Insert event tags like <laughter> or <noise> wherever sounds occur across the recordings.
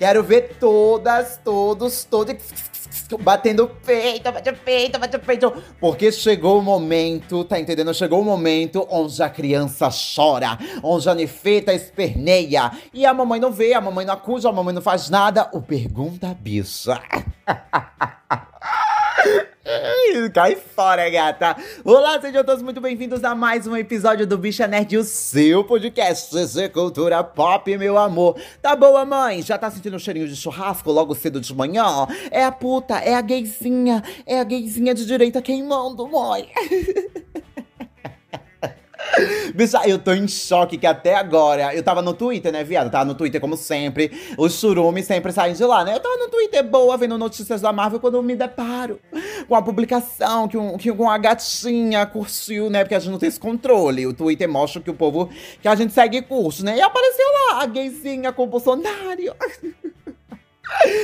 Quero ver todas, todos, todos batendo peito, bate peito, bate peito. Porque chegou o momento, tá entendendo? Chegou o momento onde a criança chora, onde a nefeta esperneia. E a mamãe não vê, a mamãe não acusa, a mamãe não faz nada. O pergunta bicha. <laughs> Cai fora, gata! Olá, sejam todos muito bem-vindos a mais um episódio do Bicha Nerd, o seu podcast de cultura pop, meu amor. Tá boa, mãe? Já tá sentindo um cheirinho de churrasco logo cedo de manhã? É a puta, é a gayzinha, é a gayzinha de direita queimando, mãe. <laughs> <laughs> Bicha, eu tô em choque que até agora. Eu tava no Twitter, né, viado? Tava no Twitter como sempre. Os churumes sempre saem de lá, né? Eu tava no Twitter boa, vendo notícias da Marvel, quando eu me deparo com a publicação que, um, que uma gatinha curtiu, né? Porque a gente não tem esse controle. O Twitter mostra que o povo. que a gente segue curso, né? E apareceu lá a gayzinha com o Bolsonaro. <laughs>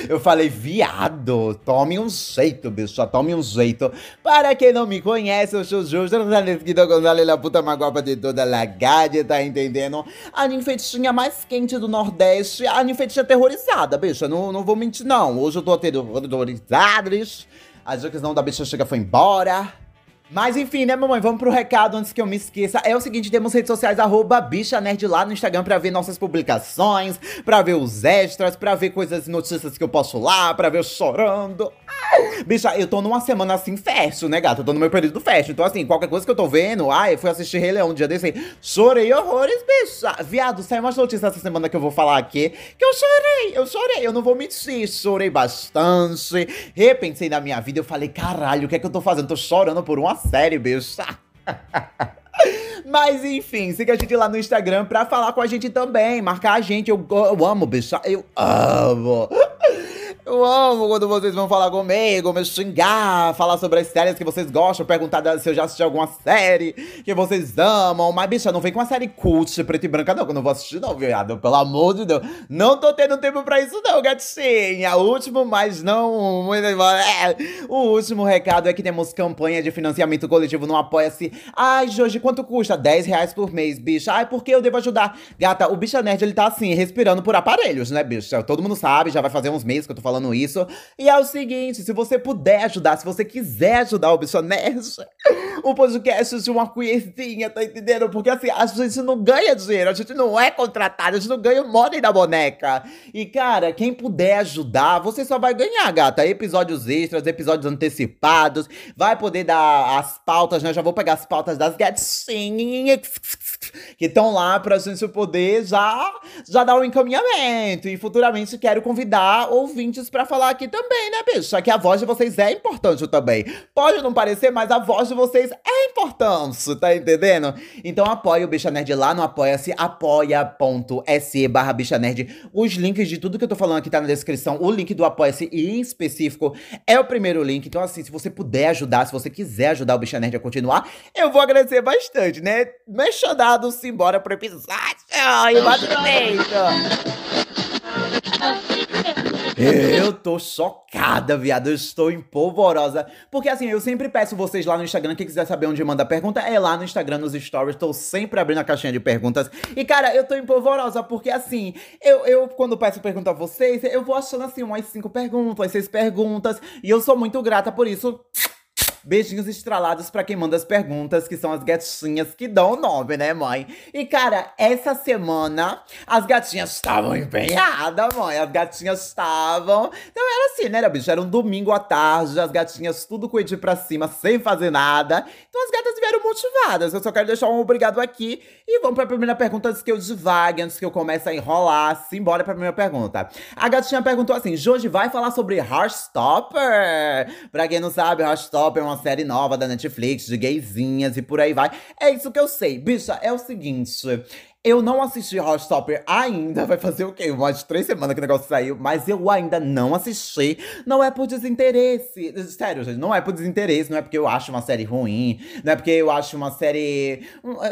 Eu falei, viado, tome um jeito, bicho, tome um jeito. Para quem não me conhece, eu sou Justo Gonzalez, a puta mais guapa de toda a gade, tá entendendo? A ninfetinha mais quente do Nordeste, a ninfetinha aterrorizada, bicho, não, não vou mentir não. Hoje eu tô aterrorizada, a questão da bicha chega foi embora. Mas enfim, né, mamãe? Vamos pro recado antes que eu me esqueça. É o seguinte, temos redes sociais, arroba Bicha Nerd lá no Instagram pra ver nossas publicações, pra ver os extras, pra ver coisas, notícias que eu posto lá, pra ver eu chorando. Bicha, eu tô numa semana assim, fértil, né, gato? Eu tô no meu período fértil. Então, assim, qualquer coisa que eu tô vendo, ai, eu fui assistir Rei Leão um dia desse, chorei horrores, bicha. Viado, saiu umas notícias essa semana que eu vou falar aqui, que eu chorei, eu chorei, eu não vou mentir, chorei bastante. Repensei na minha vida, eu falei, caralho, o que é que eu tô fazendo? Tô chorando por uma série, bicha. <laughs> Mas enfim, siga a gente lá no Instagram pra falar com a gente também, marcar a gente. Eu, eu amo, bicha, eu amo. Eu amo quando vocês vão falar comigo, me xingar, falar sobre as séries que vocês gostam, perguntar se eu já assisti alguma série que vocês amam. Mas, bicha, não vem com uma série cult, preto e branca, não, que eu não vou assistir, não, viado. Pelo amor de Deus. Não tô tendo tempo pra isso, não, gatinha. O último, mas não. É. O último recado é que temos campanha de financiamento coletivo no Apoia-se. Ai, Jorge, quanto custa? 10 reais por mês, bicha. Ai, por que eu devo ajudar? Gata, o Bicha Nerd, ele tá assim, respirando por aparelhos, né, bicha? Todo mundo sabe, já vai fazer uns meses que eu tô falando falando isso. E é o seguinte, se você puder ajudar, se você quiser ajudar o Bichonete, <laughs> o podcast de uma coisinha, tá entendendo? Porque assim, a gente não ganha dinheiro, a gente não é contratado, a gente não ganha o money da boneca. E cara, quem puder ajudar, você só vai ganhar, gata. Episódios extras, episódios antecipados, vai poder dar as pautas, né? Já vou pegar as pautas das gatinhas que estão lá pra gente poder já, já dar um encaminhamento. E futuramente quero convidar ouvintes para falar aqui também, né, bicho? Só que a voz de vocês é importante também. Pode não parecer, mas a voz de vocês é importante, tá entendendo? Então apoia o Bicha Nerd lá no apoia-se, apoia.se barra Bicha Nerd. Os links de tudo que eu tô falando aqui tá na descrição. O link do apoia-se em específico é o primeiro link. Então assim, se você puder ajudar, se você quiser ajudar o Bicha Nerd a continuar, eu vou agradecer bastante, né? Mexodado, simbora pro episódio. Ai, bate eu tô chocada, viado. Eu estou empolvorosa. Porque assim, eu sempre peço vocês lá no Instagram, quem quiser saber onde manda pergunta, é lá no Instagram, nos stories. Tô sempre abrindo a caixinha de perguntas. E, cara, eu tô empolvorosa porque assim, eu, eu quando peço pergunta a vocês, eu vou achando assim umas cinco perguntas, seis perguntas. E eu sou muito grata por isso. Beijinhos estralados para quem manda as perguntas, que são as gatinhas que dão o nome, né, mãe? E, cara, essa semana as gatinhas estavam empenhadas, mãe. As gatinhas estavam. Então era assim, né, bicho? Era um domingo à tarde, as gatinhas tudo com o pra cima, sem fazer nada. Então as gatas vieram motivadas. Eu só quero deixar um obrigado aqui. E vamos pra primeira pergunta antes que eu divague, antes que eu comece a enrolar. Simbora pra primeira pergunta. A gatinha perguntou assim: Jorge vai falar sobre Heartstopper? Pra quem não sabe, Heartstopper é uma série nova da Netflix de gaysinhas e por aí vai. É isso que eu sei. Bicha, é o seguinte. Eu não assisti Heartstopper ainda. Vai fazer o quê? Umas três semanas que o negócio saiu. Mas eu ainda não assisti. Não é por desinteresse. Sério, gente. Não é por desinteresse. Não é porque eu acho uma série ruim. Não é porque eu acho uma série.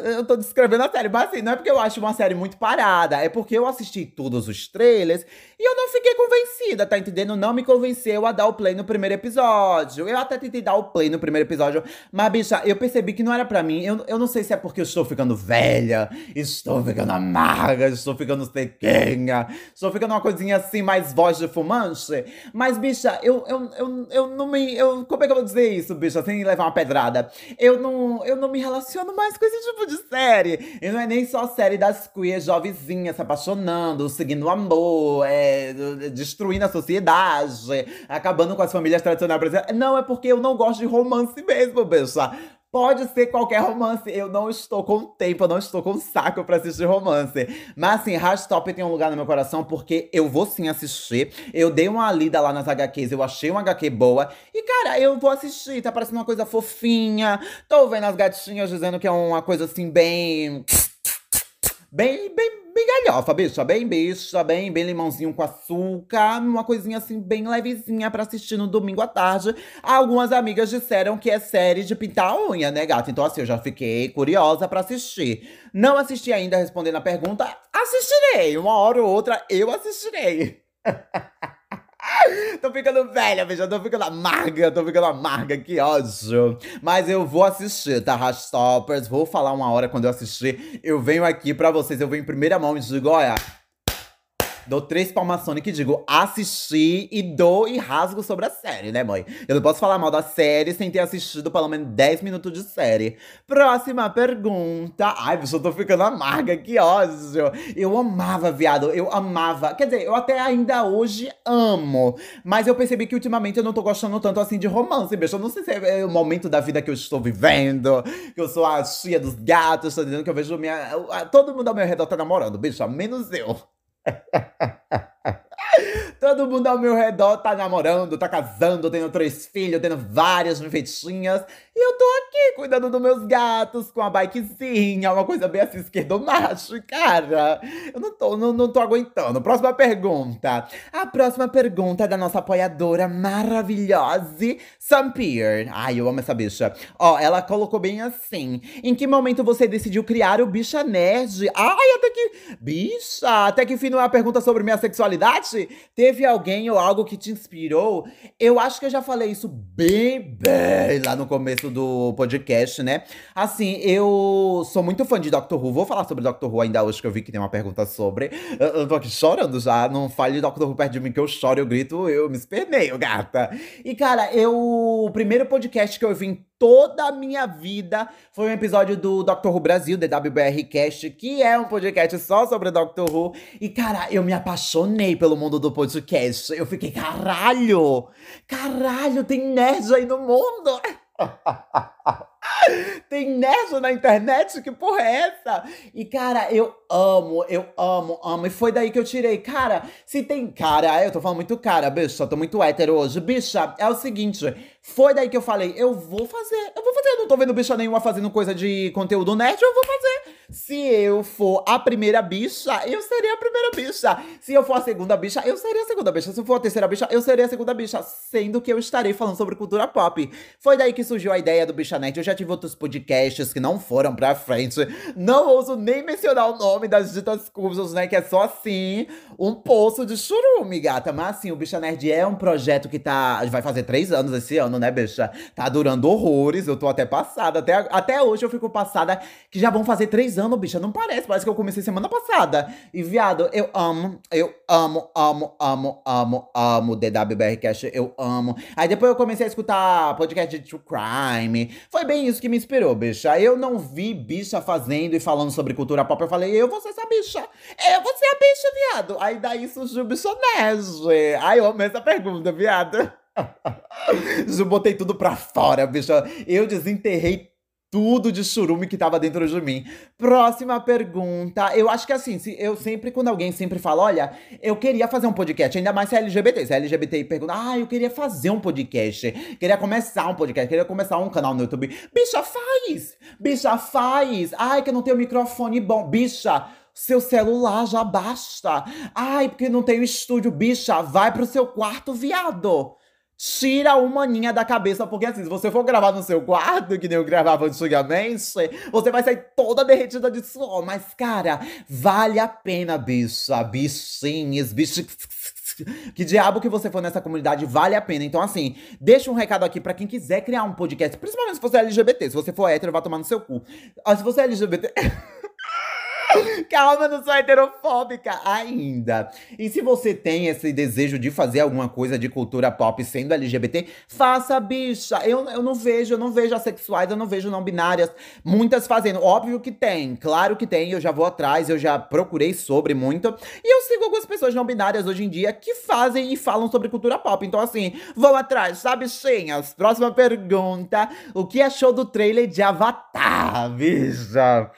Eu tô descrevendo a série, mas assim, não é porque eu acho uma série muito parada. É porque eu assisti todos os trailers e eu não fiquei convencida, tá entendendo? Não me convenceu a dar o play no primeiro episódio. Eu até tentei dar o play no primeiro episódio. Mas, bicha, eu percebi que não era para mim. Eu, eu não sei se é porque eu estou ficando velha. Estou ficando amarga, estou ficando sequinha, estou ficando uma coisinha assim, mais voz de fumante. Mas, bicha, eu, eu, eu, eu não me. Eu, como é que eu vou dizer isso, bicha, sem levar uma pedrada? Eu não, eu não me relaciono mais com esse tipo de série. E não é nem só série das queers jovenzinhas se apaixonando, seguindo o amor, é, destruindo a sociedade, acabando com as famílias tradicionais brasileiras. Não, é porque eu não gosto de romance mesmo, bicha. Pode ser qualquer romance. Eu não estou com tempo, eu não estou com saco para assistir romance. Mas assim, Rastop tem um lugar no meu coração porque eu vou sim assistir. Eu dei uma lida lá nas HQs, eu achei uma HQ boa. E cara, eu vou assistir. Tá parecendo uma coisa fofinha. Tô vendo as gatinhas dizendo que é uma coisa assim bem. Bem, bem, bem galhofa, bicha. Bem bicha, bem, bem limãozinho com açúcar. Uma coisinha assim, bem levezinha pra assistir no domingo à tarde. Algumas amigas disseram que é série de pintar a unha, né, gata? Então, assim, eu já fiquei curiosa pra assistir. Não assisti ainda respondendo a pergunta. Assistirei. Uma hora ou outra eu assistirei. <laughs> <laughs> tô ficando velha, bicha. Tô ficando amarga, tô ficando amarga, que ódio. Mas eu vou assistir, tá? Rastopers. Vou falar uma hora quando eu assistir. Eu venho aqui pra vocês, eu venho em primeira mão e digo: olha. Dou três palmas Sonic e digo assisti e dou e rasgo sobre a série, né, mãe? Eu não posso falar mal da série sem ter assistido pelo menos 10 minutos de série. Próxima pergunta. Ai, bicho, eu tô ficando amarga, que ódio. Eu amava, viado, eu amava. Quer dizer, eu até ainda hoje amo. Mas eu percebi que ultimamente eu não tô gostando tanto assim de romance, bicho. Eu não sei se é o momento da vida que eu estou vivendo, que eu sou a tia dos gatos, tá entendendo? Que eu vejo minha. Todo mundo ao meu redor tá namorando, bicho, menos eu. <laughs> Todo mundo ao meu redor tá namorando, tá casando, tendo três filhos, tendo várias enfeitinhas. E eu tô aqui cuidando dos meus gatos com a bikezinha, uma coisa bem assim, esquerdo macho, cara. Eu não tô, não, não tô aguentando. Próxima pergunta. A próxima pergunta é da nossa apoiadora maravilhosa, Sampier. Ai, eu amo essa bicha. Ó, ela colocou bem assim. Em que momento você decidiu criar o Bicha Nerd? Ai, até que. Bicha, até que fim não é a pergunta sobre minha sexualidade? Teve alguém ou algo que te inspirou? Eu acho que eu já falei isso bem, bem lá no começo começo do podcast, né? Assim, eu sou muito fã de Doctor Who. Vou falar sobre Doctor Who ainda hoje, que eu vi que tem uma pergunta sobre. Eu, eu tô aqui chorando já. Não fale de Doctor Who perto de mim que eu choro, eu grito, eu me esperneio, gata. E, cara, eu. O primeiro podcast que eu vi em toda a minha vida foi um episódio do Doctor Who Brasil, DWBR Cast, que é um podcast só sobre Doctor Who. E, cara, eu me apaixonei pelo mundo do podcast. Eu fiquei, caralho! Caralho, tem nerd aí no mundo! <laughs> <laughs> Tem nerd na internet? Que porra é essa? E, cara, eu amo, eu amo, amo. E foi daí que eu tirei. Cara, se tem. Cara, eu tô falando muito cara, bicha. Tô muito hétero hoje. Bicha, é o seguinte. Foi daí que eu falei, eu vou fazer. Eu vou fazer. Eu não tô vendo bicha nenhuma fazendo coisa de conteúdo nerd, eu vou fazer. Se eu for a primeira bicha, eu serei a primeira bicha. Se eu for a segunda bicha, eu serei a segunda bicha. Se eu for a terceira bicha, eu serei a segunda bicha. Sendo que eu estarei falando sobre cultura pop. Foi daí que surgiu a ideia do Bicha Nerd. Eu já tive outros podcasts que não foram pra frente. Não ouso nem mencionar o nome das ditas cursos, né? Que é só assim, um poço de churume, gata. Mas assim, o Bicha Nerd é um projeto que tá. Vai fazer três anos esse ano, né, bicha? Tá durando horrores. Eu tô até passada. Até, até hoje eu fico passada que já vão fazer três anos, bicha. Não parece, parece que eu comecei semana passada. E, viado, eu amo, eu amo, amo, amo, amo, amo DWBR Cash. Eu amo. Aí depois eu comecei a escutar podcast de True Crime. Foi bem isso que me inspirou, bicha. Eu não vi bicha fazendo e falando sobre cultura pop. Eu falei, eu vou ser essa bicha. Eu vou ser a bicha, viado. Aí daí surgiu o bichonege. Ai, eu amo essa pergunta, viado. Eu botei tudo pra fora, bicha. Eu desenterrei tudo de churume que tava dentro de mim. Próxima pergunta. Eu acho que assim, se eu sempre, quando alguém sempre fala, olha, eu queria fazer um podcast, ainda mais se é LGBT. Se é LGBT e pergunta, ah, eu queria fazer um podcast, queria começar um podcast, queria começar um canal no YouTube. Bicha, faz! Bicha, faz! Ai, que eu não tenho microfone bom. Bicha, seu celular já basta. Ai, porque não tem estúdio, bicha, vai pro seu quarto, viado. Tira uma maninha da cabeça, porque assim, se você for gravar no seu quarto, que nem eu gravava antigamente, você vai sair toda derretida de suor. Mas, cara, vale a pena, bicha. Bichinhos, bichos. Que diabo que você for nessa comunidade, vale a pena. Então, assim, deixa um recado aqui para quem quiser criar um podcast, principalmente se você é LGBT. Se você for hétero, vai tomar no seu cu. Ah, se você é LGBT. <laughs> <laughs> Calma, não sou heterofóbica ainda. E se você tem esse desejo de fazer alguma coisa de cultura pop sendo LGBT, faça, bicha. Eu, eu não vejo, eu não vejo assexuais, eu não vejo não binárias. Muitas fazendo. Óbvio que tem, claro que tem. Eu já vou atrás, eu já procurei sobre muito. E eu sigo algumas pessoas não binárias hoje em dia que fazem e falam sobre cultura pop. Então, assim, vão atrás, sabe, bichinhas? Próxima pergunta. O que achou do trailer de Avatar, bicha?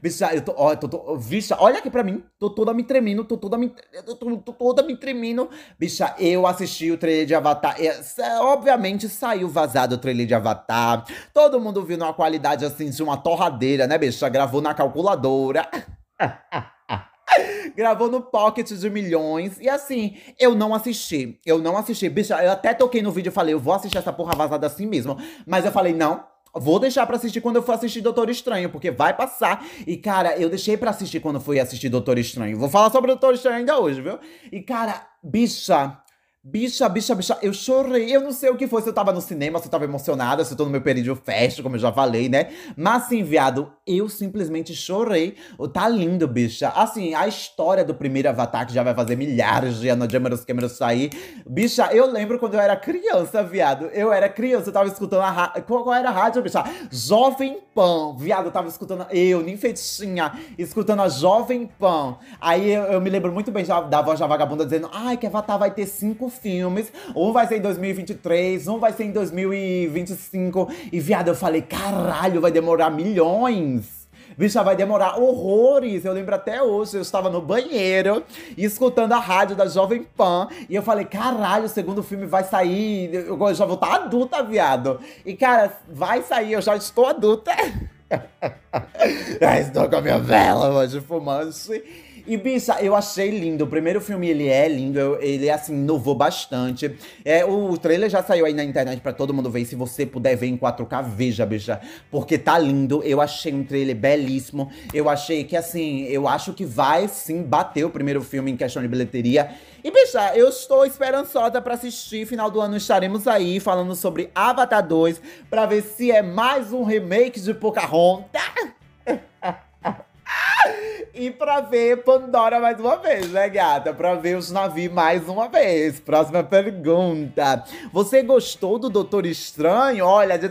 Bicha, eu tô, ó, eu tô tô, bicha, olha aqui pra mim. Tô toda me tremendo, tô toda me. Tô, tô, tô toda me tremendo. Bicha, eu assisti o trailer de Avatar. É, obviamente saiu vazado o trailer de Avatar. Todo mundo viu numa qualidade assim de uma torradeira, né, bicha? Gravou na calculadora. <laughs> Gravou no Pocket de milhões. E assim, eu não assisti. Eu não assisti. Bicha, eu até toquei no vídeo e falei, eu vou assistir essa porra vazada assim mesmo. Mas eu falei, não, Vou deixar para assistir quando eu for assistir Doutor Estranho, porque vai passar. E, cara, eu deixei para assistir quando fui assistir Doutor Estranho. Vou falar sobre Doutor Estranho ainda hoje, viu? E, cara, bicha, Bicha, bicha, bicha, eu chorei. Eu não sei o que foi, se eu tava no cinema, se eu tava emocionada, se eu tô no meu período fest, como eu já falei, né? Mas assim, viado, eu simplesmente chorei. Tá lindo, bicha. Assim, a história do primeiro Avatar, que já vai fazer milhares de anos de Emerald Cameron sair. Bicha, eu lembro quando eu era criança, viado. Eu era criança, eu tava escutando a rádio. Qual, qual, era a rádio, bicha? Jovem Pan. Viado, eu tava escutando. Eu, nem feitinha, escutando a Jovem Pan. Aí eu, eu me lembro muito bem da voz da vagabunda dizendo: ai, que Avatar vai ter cinco filmes. Um vai ser em 2023, um vai ser em 2025. E, viado, eu falei, caralho, vai demorar milhões. Bicha, vai demorar horrores. Eu lembro até hoje, eu estava no banheiro escutando a rádio da Jovem Pan. E eu falei, caralho, o segundo filme vai sair. Eu já vou estar adulta, viado. E, cara, vai sair, eu já estou adulta. <laughs> estou com a minha vela hoje fumante. E, bicha, eu achei lindo. O primeiro filme, ele é lindo. Ele, assim, inovou bastante. É, o trailer já saiu aí na internet pra todo mundo ver. Se você puder ver em 4K, veja, bicha. Porque tá lindo. Eu achei um trailer belíssimo. Eu achei que, assim, eu acho que vai, sim, bater o primeiro filme em questão de bilheteria. E, bicha, eu estou esperançosa para assistir. Final do ano estaremos aí falando sobre Avatar 2. Pra ver se é mais um remake de Pocahontas. <laughs> E pra ver Pandora mais uma vez, né, gata? Pra ver os navios mais uma vez. Próxima pergunta. Você gostou do Doutor Estranho? Olha, de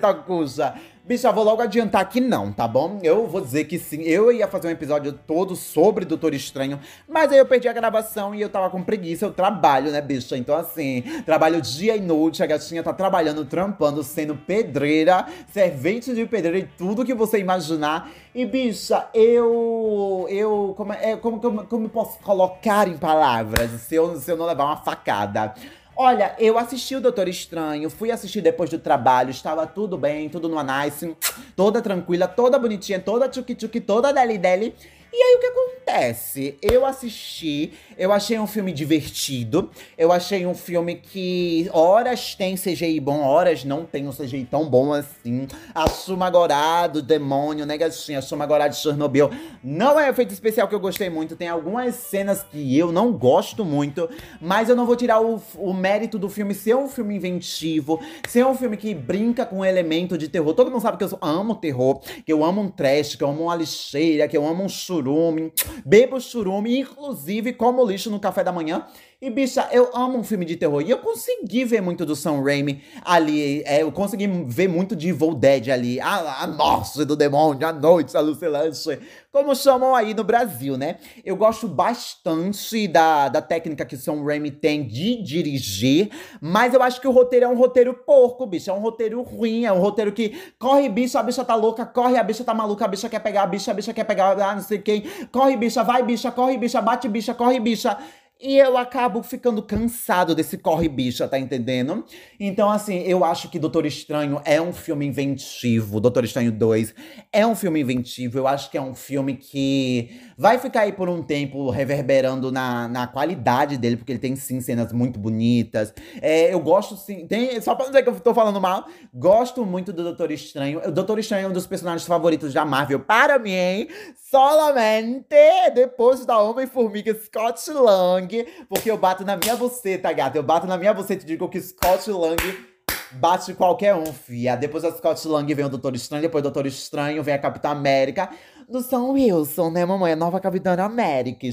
Bicha, vou logo adiantar que não, tá bom? Eu vou dizer que sim. Eu ia fazer um episódio todo sobre Doutor Estranho, mas aí eu perdi a gravação e eu tava com preguiça. Eu trabalho, né, bicha? Então, assim, trabalho dia e noite. A gatinha tá trabalhando, trampando, sendo pedreira, servente de pedreira e tudo que você imaginar. E, bicha, eu. Eu. Como, é, como, como, como posso colocar em palavras se eu, se eu não levar uma facada? Olha, eu assisti o Doutor Estranho, fui assistir depois do trabalho, estava tudo bem, tudo no nice, toda tranquila, toda bonitinha, toda tchuki-tchuki, toda deli-deli. E aí o que acontece? Eu assisti, eu achei um filme divertido, eu achei um filme que horas tem CGI bom, horas não tem um CGI tão bom assim. A Sumagorá do demônio, né, gatinha? A Sumagorá de Chernobyl não é um efeito especial que eu gostei muito. Tem algumas cenas que eu não gosto muito, mas eu não vou tirar o, o mérito do filme ser um filme inventivo, ser um filme que brinca com um elemento de terror. Todo mundo sabe que eu amo terror, que eu amo um trash, que eu amo uma lixeira, que eu amo um churume, bebo churume, inclusive como lixo no café da manhã. E, bicha, eu amo um filme de terror. E eu consegui ver muito do Sam Raimi ali. É, eu consegui ver muito de Evil Dead ali. A, a morte do demônio, a noite alucinante. Como chamam aí no Brasil, né? Eu gosto bastante da, da técnica que o Sam Raimi tem de dirigir. Mas eu acho que o roteiro é um roteiro porco, bicho. É um roteiro ruim. É um roteiro que corre, bicha, a bicha tá louca. Corre, a bicha tá maluca. A bicha quer pegar a bicha, a bicha quer pegar ah, não sei quem. Corre, bicha, vai, bicha, corre, bicha, bate, bicha, corre, bicha. E eu acabo ficando cansado desse corre-bicha, tá entendendo? Então, assim, eu acho que Doutor Estranho é um filme inventivo. Doutor Estranho 2 é um filme inventivo. Eu acho que é um filme que vai ficar aí por um tempo reverberando na, na qualidade dele, porque ele tem sim cenas muito bonitas. É, eu gosto sim. Tem, só pra não dizer que eu tô falando mal, gosto muito do Doutor Estranho. O Doutor Estranho é um dos personagens favoritos da Marvel para mim? Solamente depois da Homem-Formiga Scott Lang porque eu bato na minha buceta, gata. Eu bato na minha buceta e digo que Scott Lang Bate qualquer um, fia. Depois da Scott Lang vem o Doutor Estranho, depois do Doutor Estranho vem a Capitã América. Do Sam Wilson, né, mamãe? A nova Capitã América.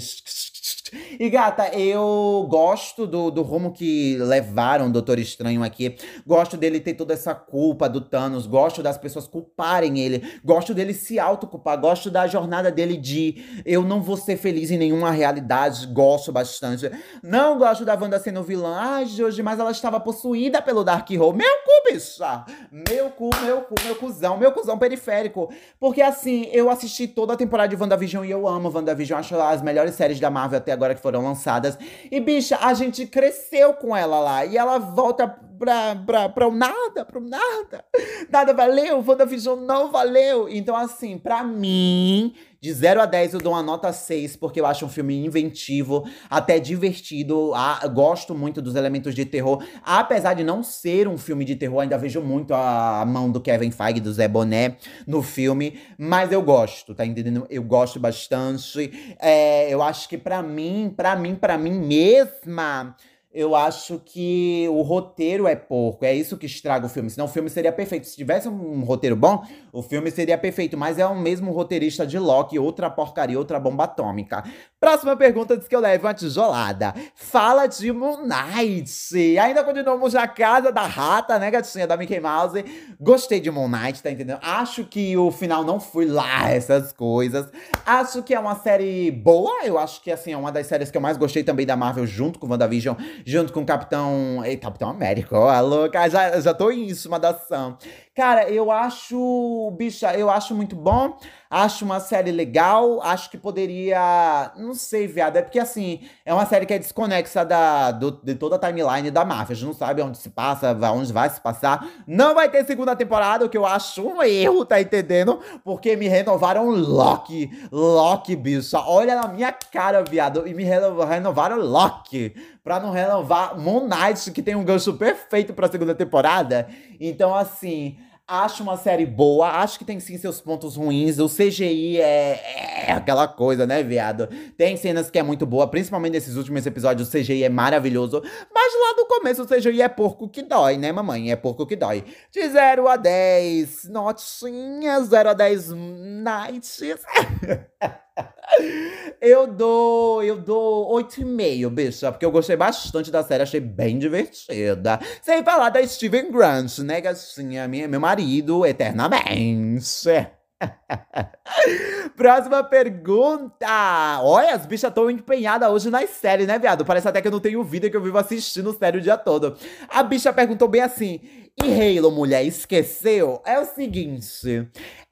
E gata, eu gosto do, do rumo que levaram o Doutor Estranho aqui. Gosto dele ter toda essa culpa do Thanos. Gosto das pessoas culparem ele. Gosto dele se autoculpar. Gosto da jornada dele de eu não vou ser feliz em nenhuma realidade. Gosto bastante. Não gosto da Wanda sendo vilã. Ai, Jorge, mas ela estava possuída pelo Darkhold. Meu cu, bicha! Meu cu, meu cu, meu cuzão, meu cuzão periférico. Porque assim, eu assisti toda a temporada de WandaVision e eu amo WandaVision. Acho as melhores séries da Marvel até agora que foram lançadas. E, bicha, a gente cresceu com ela lá. E ela volta pra, pra, pra o nada, pro nada. Nada valeu, WandaVision não valeu. Então, assim, pra mim, de 0 a 10 eu dou uma nota 6, porque eu acho um filme inventivo, até divertido. Ah, gosto muito dos elementos de terror. Apesar de não ser um filme de terror, ainda vejo muito a mão do Kevin Feige, do Zé Boné, no filme. Mas eu gosto, tá entendendo? Eu gosto bastante. É, eu acho que para mim, para mim, para mim mesma eu acho que o roteiro é porco. É isso que estraga o filme. Senão o filme seria perfeito. Se tivesse um roteiro bom, o filme seria perfeito. Mas é o mesmo roteirista de Loki, outra porcaria, outra bomba atômica. Próxima pergunta diz que eu levo uma tijolada. Fala de Moon Knight. Ainda continuamos na casa da rata, né, gatinha da Mickey Mouse. Gostei de Moon Knight, tá entendendo? Acho que o final não foi lá <laughs> essas coisas. Acho que é uma série boa. Eu acho que, assim, é uma das séries que eu mais gostei também da Marvel, junto com WandaVision junto com o Capitão. Ei, Capitão América, ó, louca, já, já tô em cima da ação. Cara, eu acho. Bicha, eu acho muito bom. Acho uma série legal. Acho que poderia. Não sei, viado. É porque, assim, é uma série que é desconexa da, do, de toda a timeline da máfia. A gente não sabe onde se passa, onde vai se passar. Não vai ter segunda temporada, o que eu acho um erro, tá entendendo? Porque me renovaram Loki. Loki, bicha. Olha na minha cara, viado. E me renovaram Loki. Pra não renovar Moon Knight, que tem um gancho perfeito pra segunda temporada. Então, assim. Acho uma série boa, acho que tem sim seus pontos ruins. O CGI é, é, aquela coisa, né, viado? Tem cenas que é muito boa, principalmente nesses últimos episódios, o CGI é maravilhoso. Mas lá do começo o CGI é porco que dói, né, mamãe? É porco que dói. De 0 a 10, notinha, 0 a 10 nights. <laughs> <laughs> Eu dou, eu dou 8,5, bicha, porque eu gostei bastante da série, achei bem divertida. Sem falar da Steven Grant, né, gatinha, minha, meu marido, eternamente. <laughs> Próxima pergunta. Olha, as bichas estão empenhadas hoje nas séries, né, viado? Parece até que eu não tenho vida que eu vivo assistindo série o dia todo. A bicha perguntou bem assim: e Halo, mulher, esqueceu? É o seguinte.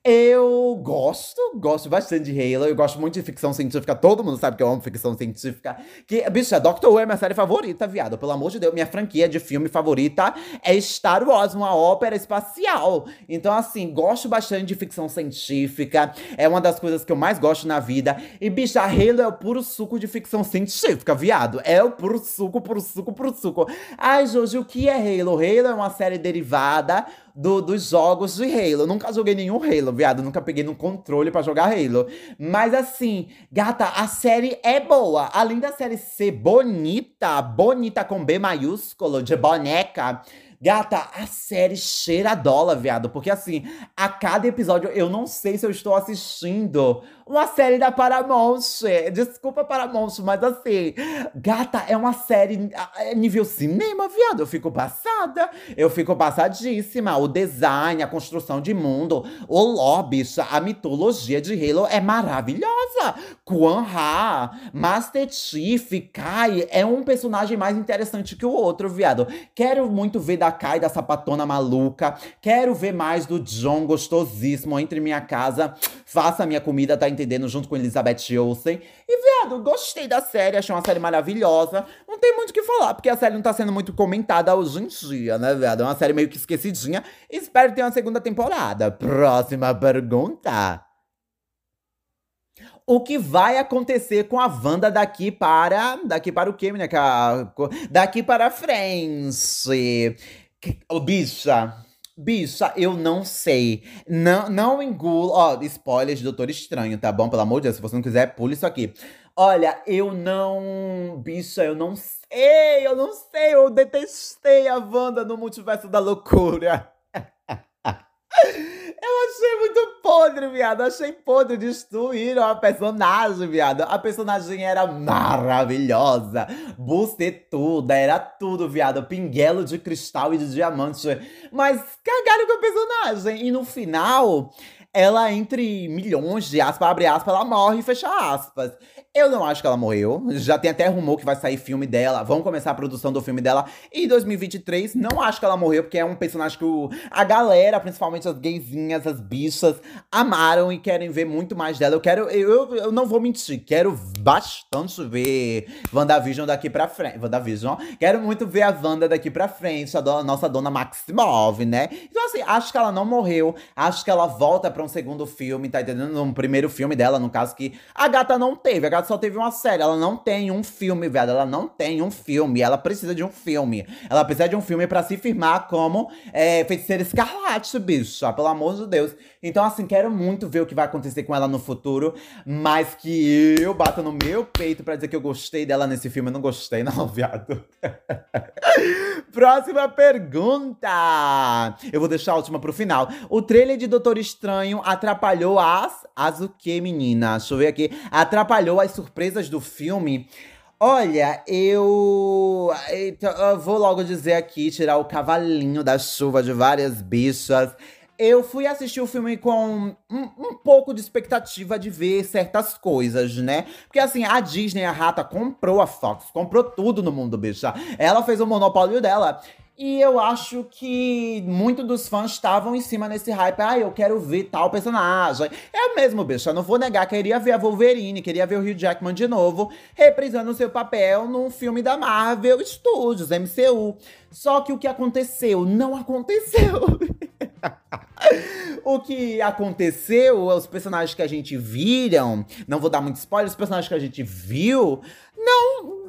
Eu gosto, gosto bastante de Halo. Eu gosto muito de ficção científica. Todo mundo sabe que eu amo ficção científica. Que, bicha, Doctor Who é minha série favorita, viado. Pelo amor de Deus, minha franquia de filme favorita é Star Wars, uma ópera espacial. Então, assim, gosto bastante de ficção científica. É uma das coisas que eu mais gosto na vida. E, bicha, Halo é o puro suco de ficção científica, viado. É o puro suco, puro suco, puro suco. Ai, Joji, o que é Halo? Halo é uma série derivada do, dos jogos de Halo. Eu nunca joguei nenhum Halo, viado. Nunca peguei no controle para jogar Halo. Mas assim, gata, a série é boa. Além da série ser bonita, bonita com B maiúsculo, de boneca. Gata, a série cheira a dólar, viado. Porque assim, a cada episódio eu não sei se eu estou assistindo uma série da Paramount. Desculpa, Paramount, mas assim, gata, é uma série é nível cinema, viado. Eu fico passada. Eu fico passadíssima. O design, a construção de mundo, o lobby, a mitologia de Halo é maravilhosa. Quan Ha, Master Chief, Kai é um personagem mais interessante que o outro, viado. Quero muito ver da Kai, da sapatona maluca. Quero ver mais do John gostosíssimo entre minha casa. Faça minha comida, tá entendendo? Junto com Elizabeth Olsen. E, viado, gostei da série, achei uma série maravilhosa. Não tem muito o que falar, porque a série não tá sendo muito comentada hoje em dia, né, viado? É uma série meio que esquecidinha. Espero ter uma segunda temporada. Próxima pergunta. O que vai acontecer com a Wanda daqui para. Daqui para o quê, né? Daqui para Friends. Ô, bicha. Bicha, eu não sei. Não, não engulo. Ó, spoilers de Doutor Estranho, tá bom? Pelo amor de Deus, se você não quiser, pule isso aqui. Olha, eu não. Bicha, eu não sei, eu não sei. Eu detestei a Wanda no multiverso da loucura. Eu achei muito podre, viado. Achei podre. Destruíram a personagem, viado. A personagem era maravilhosa. Bucetuda, era tudo, viado. Pinguelo de cristal e de diamante. Mas cagaram com a personagem. E no final, ela, entre milhões de aspas, abre aspas, ela morre e fecha aspas. Eu não acho que ela morreu. Já tem até rumor que vai sair filme dela. Vão começar a produção do filme dela em 2023. Não acho que ela morreu, porque é um personagem que o, a galera, principalmente as gaysinhas, as bichas, amaram e querem ver muito mais dela. Eu quero. Eu, eu não vou mentir, quero bastante ver WandaVision daqui pra frente. WandaVision. Quero muito ver a Wanda daqui pra frente, a, do, nossa dona Maximov, né? Então, assim, acho que ela não morreu. Acho que ela volta pra um segundo filme, tá entendendo? Um primeiro filme dela, no caso, que a gata não teve. A gata só teve uma série. Ela não tem um filme, velho. Ela não tem um filme. Ela precisa de um filme. Ela precisa de um filme para se firmar como é, feiticeira escarlate, bicho. Pelo amor de Deus. Então, assim, quero muito ver o que vai acontecer com ela no futuro. Mas que eu bata no meu peito para dizer que eu gostei dela nesse filme. Eu não gostei, não, <laughs> viado. Próxima pergunta. Eu vou deixar a última pro final. O trailer de Doutor Estranho atrapalhou as. As o que, menina? Deixa eu ver aqui. Atrapalhou as surpresas do filme. Olha, eu, então, eu vou logo dizer aqui, tirar o cavalinho da chuva de várias bichas. Eu fui assistir o filme com um, um, pouco de expectativa de ver certas coisas, né? Porque assim, a Disney, a rata, comprou a Fox, comprou tudo no mundo, bicha. Ela fez o monopólio dela. E eu acho que muitos dos fãs estavam em cima nesse hype. Ah, eu quero ver tal personagem. É mesmo, bicho. Eu não vou negar. Queria ver a Wolverine, queria ver o Hugh Jackman de novo, reprisando o seu papel num filme da Marvel Studios, MCU. Só que o que aconteceu? Não aconteceu. <laughs> o que aconteceu, os personagens que a gente viram, não vou dar muito spoiler, os personagens que a gente viu, não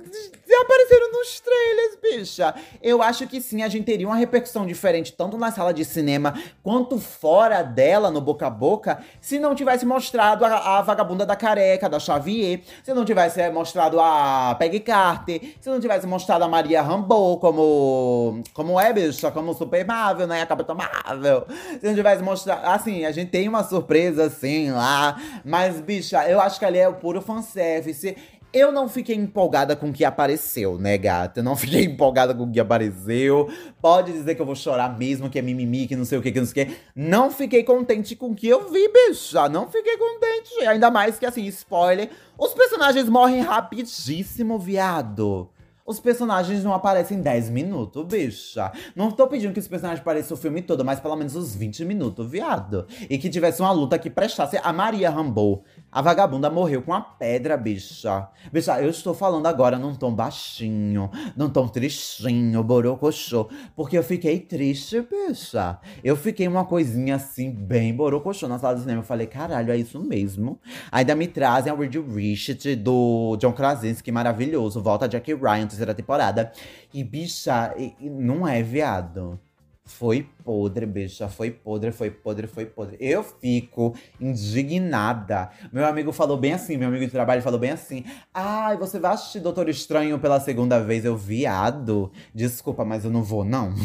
apareceram nos trailers, bicha. Eu acho que sim, a gente teria uma repercussão diferente, tanto na sala de cinema quanto fora dela, no boca a boca, se não tivesse mostrado a, a vagabunda da careca, da Xavier, se não tivesse mostrado a Peggy Carter, se não tivesse mostrado a Maria Rambeau como, como é, bicha, como Super Marvel, né? A Capitã Marvel. Se não tivesse mostrado. Assim, a gente tem uma surpresa assim lá, mas, bicha, eu acho que ali é o puro fanservice. Eu não fiquei empolgada com o que apareceu, né, gata? Eu não fiquei <laughs> empolgada com o que apareceu. Pode dizer que eu vou chorar mesmo, que é mimimi, que não sei o que, que não sei o que. Não fiquei contente com o que eu vi, bicha. Não fiquei contente. Ainda mais que, assim, spoiler, os personagens morrem rapidíssimo, viado. Os personagens não aparecem 10 minutos, bicha. Não tô pedindo que os personagens apareçam o filme todo, mas pelo menos uns 20 minutos, viado. E que tivesse uma luta que prestasse. A Maria Rambo, a vagabunda, morreu com a pedra, bicha. Bicha, eu estou falando agora num tom baixinho, num tom tristinho, borocochô. Porque eu fiquei triste, bicha. Eu fiquei uma coisinha assim, bem borocochô na sala do cinema. Eu falei, caralho, é isso mesmo. Ainda me trazem a Reed Richard do John Krasinski, maravilhoso. Volta Jackie Ryan terceira temporada. E, bicha, não é viado. Foi podre, bicha. Foi podre, foi podre, foi podre. Eu fico indignada. Meu amigo falou bem assim, meu amigo de trabalho falou bem assim. Ai, ah, você vai assistir Doutor Estranho pela segunda vez? Eu, viado. Desculpa, mas eu não vou, não. <laughs>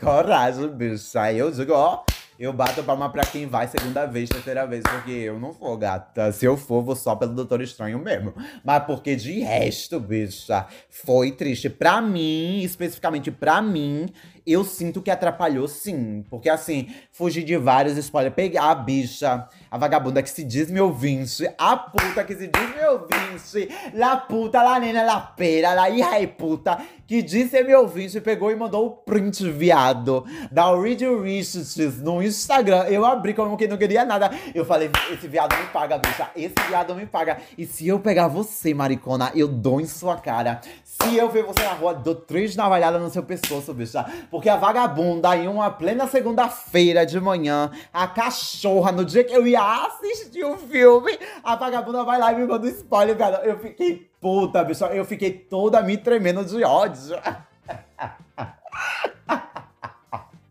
Coragem, bicha. Eu digo, ó. Eu bato palma pra quem vai segunda vez, terceira vez, porque eu não vou, gata. Se eu for, vou só pelo Doutor Estranho mesmo. Mas porque de resto, bicha, foi triste. Pra mim, especificamente pra mim, eu sinto que atrapalhou sim. Porque assim, fugir de vários spoilers, pegar a bicha, a vagabunda que se diz meu ouvinte, a puta que se diz meu ouvinte, la puta, la nena, la pera, la hija puta, que disse ser meu ouvinte, pegou e mandou o print viado da Reed Richards no Instagram. Eu abri como que não queria nada. Eu falei, esse viado me paga, bicha, esse viado me paga. E se eu pegar você, maricona, eu dou em sua cara. Se eu ver você na rua, dou três navalhadas no seu pescoço, bicha. Porque a vagabunda, em uma plena segunda-feira de manhã, a cachorra, no dia que eu ia assistir o filme, a vagabunda vai lá e me manda um spoiler, cara. Eu fiquei puta, bicho. Eu fiquei toda me tremendo de ódio. <laughs>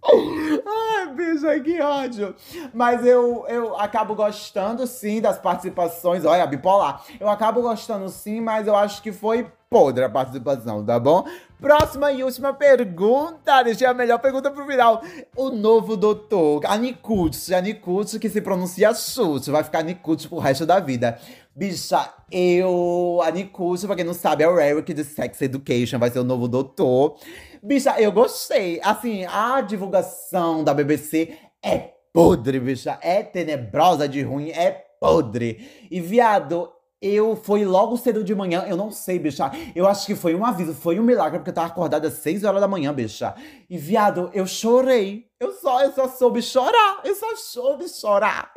Ai, bicha, que ódio. Mas eu, eu acabo gostando, sim, das participações. Olha, bipolar. Eu acabo gostando, sim, mas eu acho que foi podre a participação, tá bom? Próxima e última pergunta. Deixei a melhor pergunta pro final. O novo doutor, a Nikutsu, a Nikutsu que se pronuncia Sutsu, vai ficar Nikutsu pro resto da vida. Bicha, eu. A Nikutsu, pra quem não sabe, é o Eric de Sex Education, vai ser o novo doutor. Bicha, eu gostei. Assim, a divulgação da BBC é podre, bicha. É tenebrosa de ruim, é podre. E, viado, eu fui logo cedo de manhã, eu não sei, bicha. Eu acho que foi um aviso, foi um milagre, porque eu tava acordada às 6 horas da manhã, bicha. E, viado, eu chorei. Eu só, eu só soube chorar. Eu só soube chorar.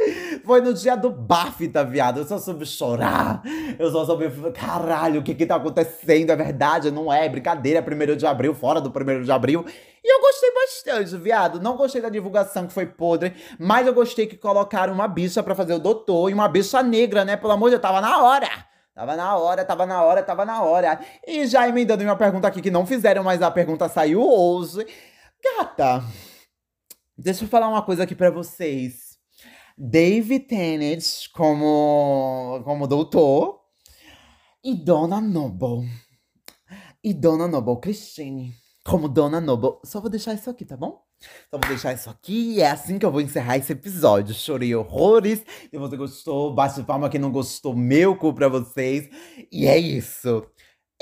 Foi no dia do BAFTA, viado. Eu só soube chorar. Eu só soube. Caralho, o que que tá acontecendo? É verdade? Não é? Brincadeira. Primeiro de abril, fora do primeiro de abril. E eu gostei bastante, viado. Não gostei da divulgação que foi podre, mas eu gostei que colocaram uma bicha para fazer o doutor e uma bicha negra, né? Pelo amor de Deus, tava na hora. Tava na hora, tava na hora, tava na hora. E já emendando uma pergunta aqui que não fizeram, mas a pergunta saiu hoje. Gata, deixa eu falar uma coisa aqui para vocês. David Tennant como, como doutor e Dona Noble. E Dona Noble Christine como Dona Noble. Só vou deixar isso aqui, tá bom? Só vou deixar isso aqui e é assim que eu vou encerrar esse episódio. Chorei horrores. Se você gostou, bate palma quem não gostou, meu cu pra vocês. E é isso.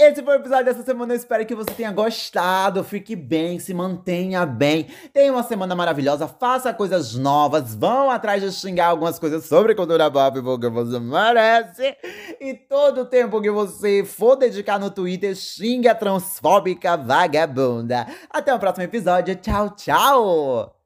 Esse foi o episódio dessa semana. Eu espero que você tenha gostado. Fique bem, se mantenha bem. Tenha uma semana maravilhosa. Faça coisas novas. Vão atrás de xingar algumas coisas sobre cultura pop, porque você merece. E todo o tempo que você for dedicar no Twitter, xinga transfóbica vagabunda. Até o próximo episódio. Tchau, tchau.